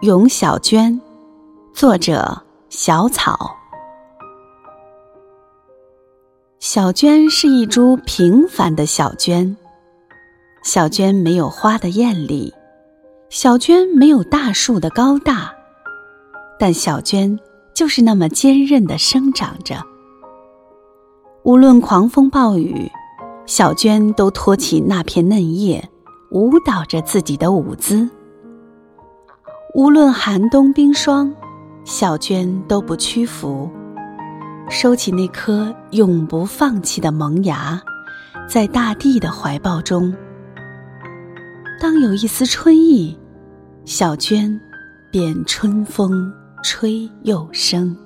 咏小娟，作者小草。小娟是一株平凡的小娟，小娟没有花的艳丽，小娟没有大树的高大，但小娟就是那么坚韧的生长着。无论狂风暴雨，小娟都托起那片嫩叶，舞蹈着自己的舞姿。无论寒冬冰霜，小娟都不屈服，收起那颗永不放弃的萌芽，在大地的怀抱中。当有一丝春意，小娟便春风吹又生。